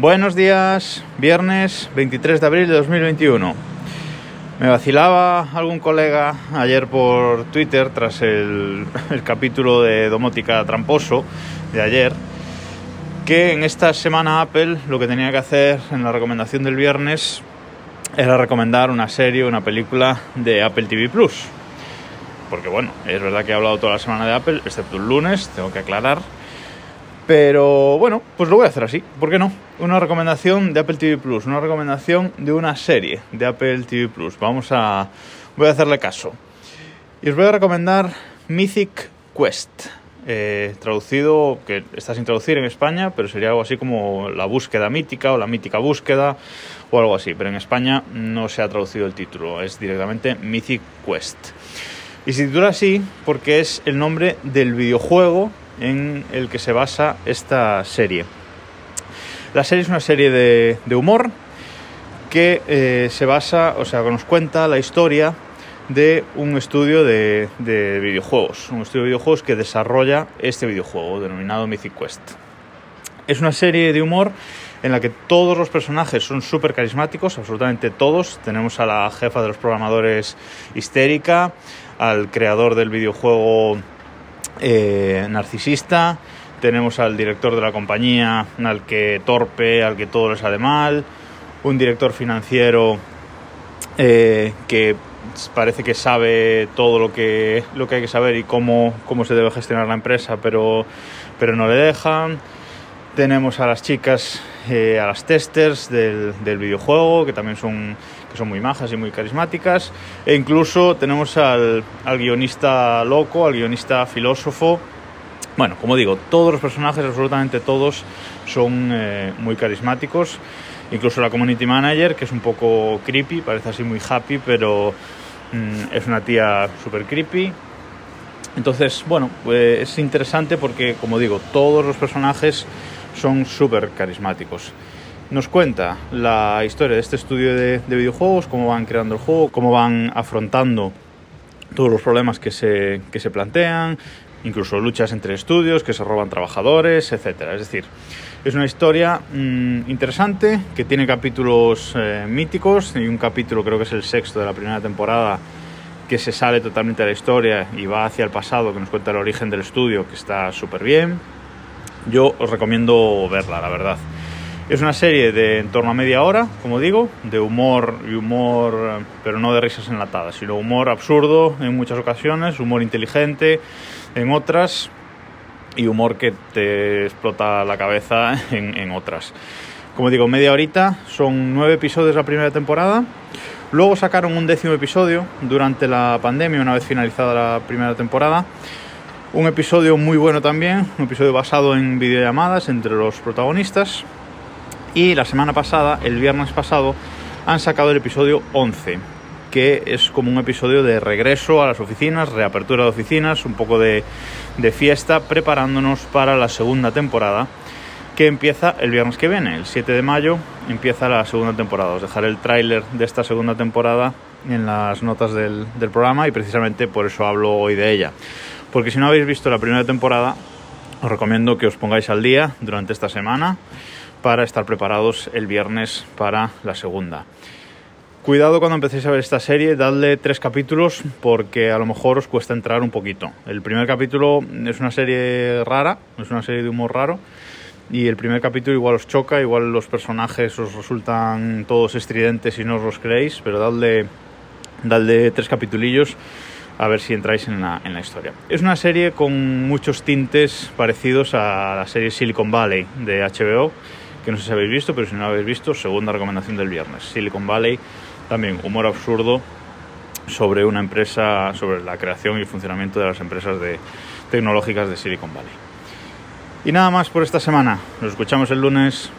Buenos días, viernes 23 de abril de 2021. Me vacilaba algún colega ayer por Twitter tras el, capítulo de Domótica Tramposo de ayer, que en esta semana Apple lo que tenía que hacer en la recomendación del viernes era recomendar una serie, una película de Apple TV Plus. Porque bueno, es verdad que he hablado toda la semana de Apple, excepto el lunes, tengo que aclarar pero bueno, pues lo voy a hacer así, ¿por qué no? Una recomendación de Apple TV Plus, una recomendación de una serie de Apple TV Plus. Vamos a. Voy a hacerle caso. Y os voy a recomendar Mythic Quest. Eh, traducido, que está sin traducir en España, pero sería algo así como la búsqueda mítica o la mítica búsqueda o algo así. Pero en España no se ha traducido el título, es directamente Mythic Quest. Y se titula así porque es el nombre del videojuego en el que se basa esta serie. La serie es una serie de, humor que eh, se basa, o sea, que nos cuenta la historia de un estudio de, de, videojuegos, un estudio de videojuegos que desarrolla este videojuego denominado Mythic Quest. Es una serie de humor en la que todos los personajes son súper carismáticos, absolutamente todos. Tenemos a la jefa de los programadores histérica, al creador del videojuego eh, narcisista, tenemos al director de la compañía, al que torpe, al que todo le sale mal, un director financiero eh, que parece que sabe todo lo que, lo que hay que saber y cómo, cómo se debe gestionar la empresa, pero, pero no le dejan. Tenemos a las chicas, eh, a las testers del, del videojuego, que también son que son muy majas y muy carismáticas. E incluso tenemos al, al guionista loco, al guionista filósofo. Bueno, como digo, todos los personajes, absolutamente todos, son eh, muy carismáticos. Incluso la community manager, que es un poco creepy, parece así muy happy, pero mm, es una tía súper creepy. Entonces, bueno, pues es interesante porque, como digo, todos los personajes son súper carismáticos nos cuenta la historia de este estudio de, videojuegos, cómo van creando el juego, cómo van afrontando todos los problemas que se, que se plantean, incluso luchas entre estudios, que se roban trabajadores, etc. Es decir, es una historia mmm, interesante que tiene capítulos eh, míticos y un capítulo creo que es el sexto de la primera temporada que se sale totalmente de la historia y va hacia el pasado, que nos cuenta el origen del estudio, que está súper bien. Yo os recomiendo verla, la verdad. Es una serie de en torno a media hora, como digo, de humor y humor, pero no de risas enlatadas, sino humor absurdo en muchas ocasiones, humor inteligente en otras y humor que te explota la cabeza en, en otras. Como digo, media horita, son nueve episodios la primera temporada. Luego sacaron un décimo episodio durante la pandemia, una vez finalizada la primera temporada. Un episodio muy bueno también, un episodio basado en videollamadas entre los protagonistas. Y la semana pasada, el viernes pasado, han sacado el episodio 11, que es como un episodio de regreso a las oficinas, reapertura de oficinas, un poco de, de fiesta, preparándonos para la segunda temporada que empieza el viernes que viene, el 7 de mayo, empieza la segunda temporada. Os dejaré el tráiler de esta segunda temporada en las notas del, del, programa y precisamente por eso hablo hoy de ella. Porque si no habéis visto la primera temporada, os recomiendo que os pongáis al día durante esta semana para estar preparados el viernes para la segunda. Cuidado cuando empecéis a ver esta serie, dadle tres capítulos porque a lo mejor os cuesta entrar un poquito. El primer capítulo es una serie rara, es una serie de humor raro y el primer capítulo igual os choca, igual los personajes os resultan todos estridentes y no os los creéis, pero dadle, dadle tres capitulillos a ver si entráis en la, en la historia. Es una serie con muchos tintes parecidos a la serie Silicon Valley de HBO que no sé si habéis visto, pero si no lo habéis visto, segunda recomendación del viernes. Silicon Valley, también humor absurdo sobre una empresa, sobre la creación y funcionamiento de las empresas de, tecnológicas de Silicon Valley. Y nada más por esta semana. Nos escuchamos el lunes.